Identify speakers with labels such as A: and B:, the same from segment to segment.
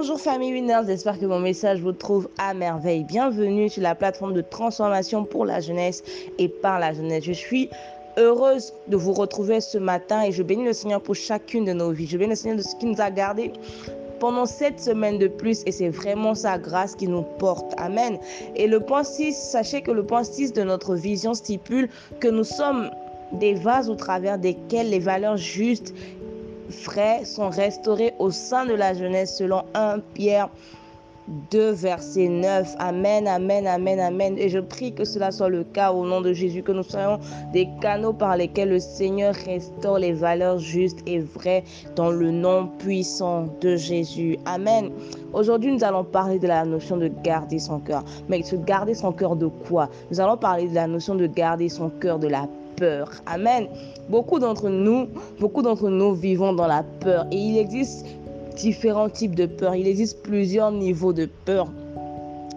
A: Bonjour famille Winners, j'espère que mon message vous trouve à merveille. Bienvenue sur la plateforme de transformation pour la jeunesse et par la jeunesse. Je suis heureuse de vous retrouver ce matin et je bénis le Seigneur pour chacune de nos vies. Je bénis le Seigneur de ce qui nous a gardés pendant cette semaine de plus et c'est vraiment sa grâce qui nous porte. Amen. Et le point 6, sachez que le point 6 de notre vision stipule que nous sommes des vases au travers desquels les valeurs justes frais sont restaurés au sein de la jeunesse selon 1 Pierre 2, verset 9. Amen, amen, amen, amen. Et je prie que cela soit le cas au nom de Jésus, que nous soyons des canaux par lesquels le Seigneur restaure les valeurs justes et vraies dans le nom puissant de Jésus. Amen. Aujourd'hui, nous allons parler de la notion de garder son cœur. Mais se garder son cœur de quoi? Nous allons parler de la notion de garder son cœur de la Amen. Beaucoup d'entre nous, beaucoup d'entre nous vivons dans la peur et il existe différents types de peur. Il existe plusieurs niveaux de peur.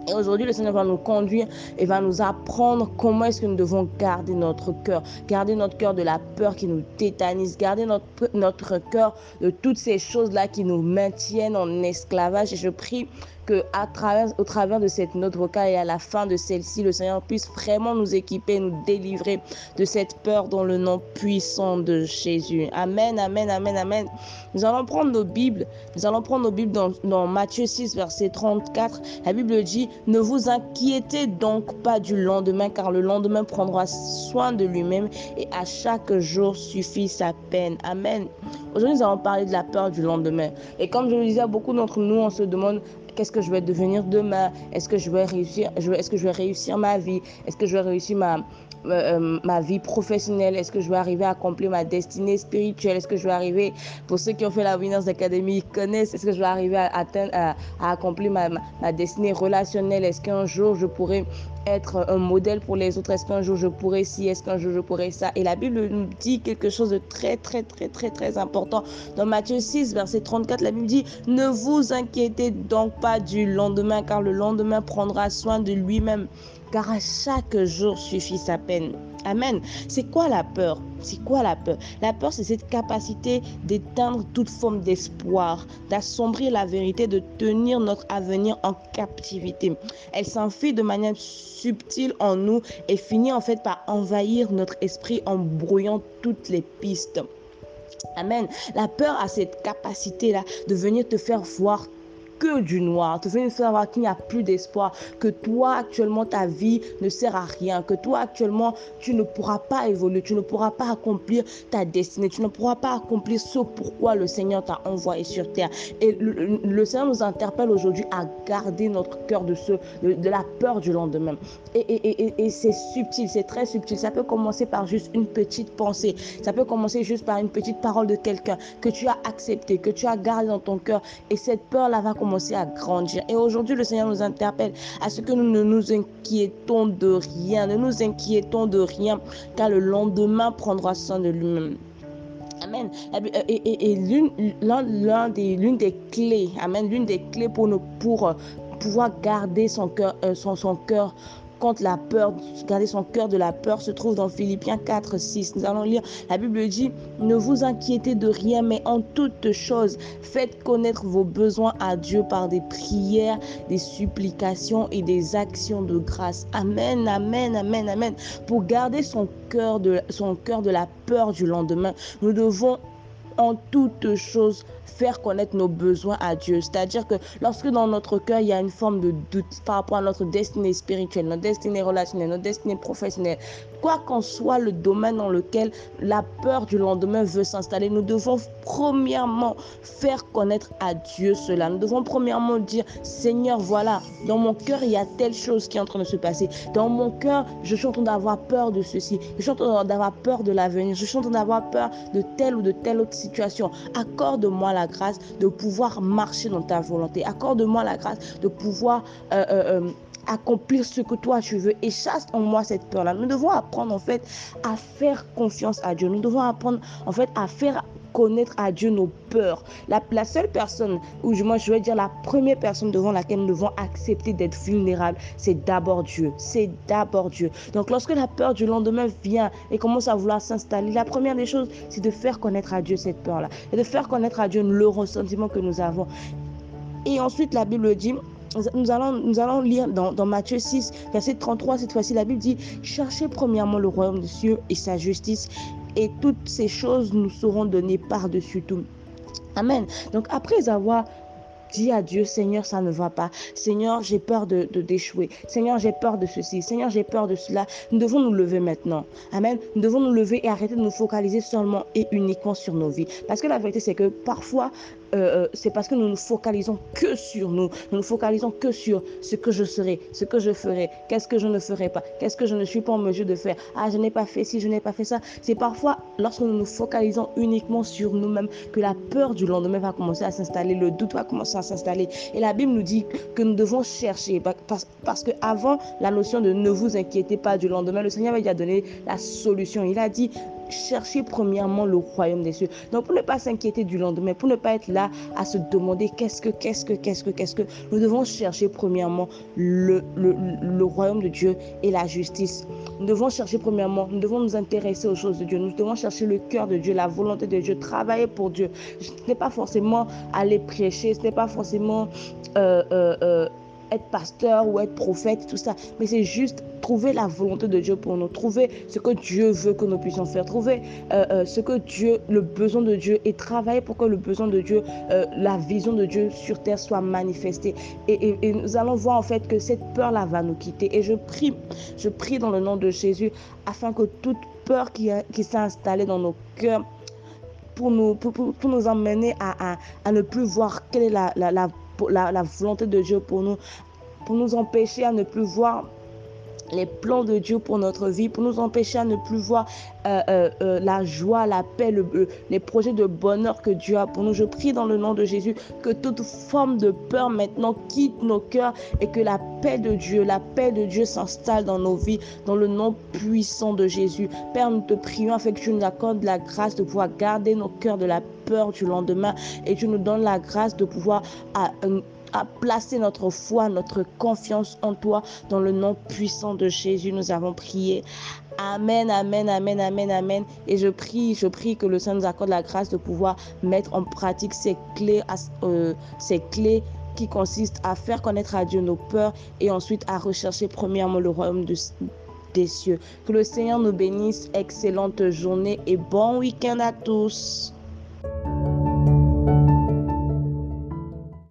A: Et aujourd'hui, le Seigneur va nous conduire et va nous apprendre comment est-ce que nous devons garder notre cœur, garder notre cœur de la peur qui nous tétanise, garder notre, notre cœur de toutes ces choses-là qui nous maintiennent en esclavage. Et je prie que à travers, au travers de cette note vocale et à la fin de celle-ci, le Seigneur puisse vraiment nous équiper, nous délivrer de cette peur dans le nom puissant de Jésus. Amen, amen, amen, amen. Nous allons prendre nos Bibles, nous allons prendre nos Bibles dans, dans Matthieu 6, verset 34. La Bible dit, ne vous inquiétez donc pas du lendemain, car le lendemain prendra soin de lui-même et à chaque jour suffit sa peine. Amen. Aujourd'hui, nous allons parler de la peur du lendemain. Et comme je le disais, beaucoup d'entre nous, on se demande Qu'est-ce que je vais devenir demain? Est-ce que je vais réussir Est-ce que je vais réussir ma vie? Est-ce que je vais réussir ma, euh, ma vie professionnelle? Est-ce que je vais arriver à accomplir ma destinée spirituelle? Est-ce que je vais arriver, pour ceux qui ont fait la Winners Academy, ils connaissent, est-ce que je vais arriver à atteindre, à, accomplir ma, ma destinée relationnelle? Est-ce qu'un jour je pourrai être un modèle pour les autres. Est-ce qu'un jour je pourrai ci Est-ce qu'un jour je pourrai ça? Et la Bible nous dit quelque chose de très, très, très, très, très important. Dans Matthieu 6, verset 34, la Bible dit, ne vous inquiétez donc pas du lendemain, car le lendemain prendra soin de lui-même car à chaque jour suffit sa peine. Amen. C'est quoi la peur? C'est quoi la peur? La peur, c'est cette capacité d'éteindre toute forme d'espoir, d'assombrir la vérité, de tenir notre avenir en captivité. Elle s'enfuit de manière subtile en nous et finit en fait par envahir notre esprit en brouillant toutes les pistes. Amen. La peur a cette capacité-là de venir te faire voir que du noir, te faire savoir qu'il n'y a plus d'espoir, que toi actuellement ta vie ne sert à rien, que toi actuellement tu ne pourras pas évoluer, tu ne pourras pas accomplir ta destinée, tu ne pourras pas accomplir ce pourquoi le Seigneur t'a envoyé sur terre. Et le, Seigneur nous interpelle aujourd'hui à garder notre cœur de, ce, de, la peur du lendemain. Et, et, et, et c'est subtil, c'est très subtil. Ça peut commencer par juste une petite pensée, ça peut commencer juste par une petite parole de quelqu'un que tu as accepté, que tu as gardé dans ton cœur. Et cette peur-là va commencer à grandir. Et aujourd'hui, le Seigneur nous interpelle à ce que nous ne nous inquiétons de rien, ne nous inquiétons de rien, car le lendemain prendra soin de lui-même. Amen. Et, et, l'une des, l'une des clés, Amen, l'une des clés pour nous, pour euh, pouvoir garder son cœur, euh, son, son cœur la peur, garder son cœur de la peur, se trouve dans Philippiens 4, 6. Nous allons lire, la Bible dit, ne vous inquiétez de rien, mais en toutes choses, faites connaître vos besoins à Dieu par des prières, des supplications et des actions de grâce. Amen, amen, amen, amen. Pour garder son cœur de, son cœur de la peur du lendemain, nous devons en toutes choses faire connaître nos besoins à Dieu. C'est-à-dire que lorsque dans notre cœur, il y a une forme de doute par rapport à notre destinée spirituelle, notre destinée relationnelle, notre destinée professionnelle, quoi qu'en soit le domaine dans lequel la peur du lendemain veut s'installer, nous devons premièrement faire connaître à Dieu cela. Nous devons premièrement dire, Seigneur, voilà, dans mon cœur, il y a telle chose qui est en train de se passer. Dans mon cœur, je suis en train d'avoir peur de ceci. Je suis en train d'avoir peur de l'avenir. Je suis en train d'avoir peur de telle ou de telle autre situation. Accorde-moi la grâce de pouvoir marcher dans ta volonté. Accorde-moi la grâce de pouvoir euh, euh, euh, accomplir ce que toi tu veux et chasse en moi cette peur-là. Nous devons apprendre en fait à faire confiance à Dieu. Nous devons apprendre en fait à faire connaître à Dieu nos peurs. La, seule personne, ou moi je vais dire la première personne devant laquelle nous devons accepter d'être vulnérables, c'est d'abord Dieu. C'est d'abord Dieu. Donc lorsque la peur du lendemain vient et commence à vouloir s'installer, la première des choses, c'est de faire connaître à Dieu cette peur-là. Et de faire connaître à Dieu le ressentiment que nous avons. Et ensuite, la Bible dit, nous allons, nous allons lire dans, dans, Matthieu 6, verset 33, cette fois-ci, la Bible dit, cherchez premièrement le royaume de Dieu et sa justice, et toutes ces choses nous seront données par-dessus tout. Amen. Donc après avoir dit à Dieu, Seigneur, ça ne va pas. Seigneur, j'ai peur de, d'échouer. Seigneur, j'ai peur de ceci. Seigneur, j'ai peur de cela. Nous devons nous lever maintenant. Amen. Nous devons nous lever et arrêter de nous focaliser seulement et uniquement sur nos vies. Parce que la vérité, c'est que parfois, euh, euh, c'est parce que nous ne focalisons que sur nous. Nous ne focalisons que sur ce que je serai, ce que je ferai, qu'est-ce que je ne ferai pas, qu'est-ce que je ne suis pas en mesure de faire? Ah, je n'ai pas fait ci, je n'ai pas fait ça. C'est parfois lorsque nous nous focalisons uniquement sur nous-mêmes que la peur du lendemain va commencer à s'installer, le doute va commencer à s'installer. Et la Bible nous dit que nous devons chercher parce, que avant la notion de ne vous inquiétez pas du lendemain, le Seigneur avait déjà donné la solution. Il a dit chercher premièrement le royaume des cieux. Donc pour ne pas s'inquiéter du lendemain, pour ne pas être là à se demander qu'est-ce que, qu'est-ce que, qu'est-ce que, qu'est-ce que, nous devons chercher premièrement le, le, le, royaume de Dieu et la justice. Nous devons chercher premièrement, nous devons nous intéresser aux choses de Dieu. Nous devons chercher le cœur de Dieu, la volonté de Dieu, travailler pour Dieu. Ce n'est pas forcément aller prêcher, ce n'est pas forcément... Euh, euh, euh, être pasteur ou être prophète, tout ça. Mais c'est juste trouver la volonté de Dieu pour nous, trouver ce que Dieu veut que nous puissions faire, trouver euh, euh, ce que Dieu, le besoin de Dieu et travailler pour que le besoin de Dieu, euh, la vision de Dieu sur terre soit manifestée. Et, nous allons voir en fait que cette peur-là va nous quitter. Et je prie, je prie dans le nom de Jésus afin que toute peur qui, qui s'est installée dans nos cœurs pour nous, pour, pour, nous emmener à, à, ne plus voir quelle est la, la la, volonté de Dieu pour nous, pour nous empêcher à ne plus voir les plans de Dieu pour notre vie, pour nous empêcher à ne plus voir euh, euh, euh, la joie, la paix, le, les projets de bonheur que Dieu a pour nous. Je prie dans le nom de Jésus que toute forme de peur maintenant quitte nos cœurs et que la paix de Dieu, la paix de Dieu s'installe dans nos vies, dans le nom puissant de Jésus. Père, nous te prions afin que tu nous accordes la grâce de pouvoir garder nos cœurs de la peur du lendemain et tu nous donnes la grâce de pouvoir à, à placer notre foi, notre confiance en toi. Dans le nom puissant de Jésus, nous avons prié. Amen, amen, amen, amen, amen. Et je prie, je prie que le Seigneur nous accorde la grâce de pouvoir mettre en pratique ces clés, euh, ces clés qui consistent à faire connaître à Dieu nos peurs et ensuite à rechercher premièrement le royaume de, des cieux. Que le Seigneur nous bénisse. Excellente journée et bon week-end à tous.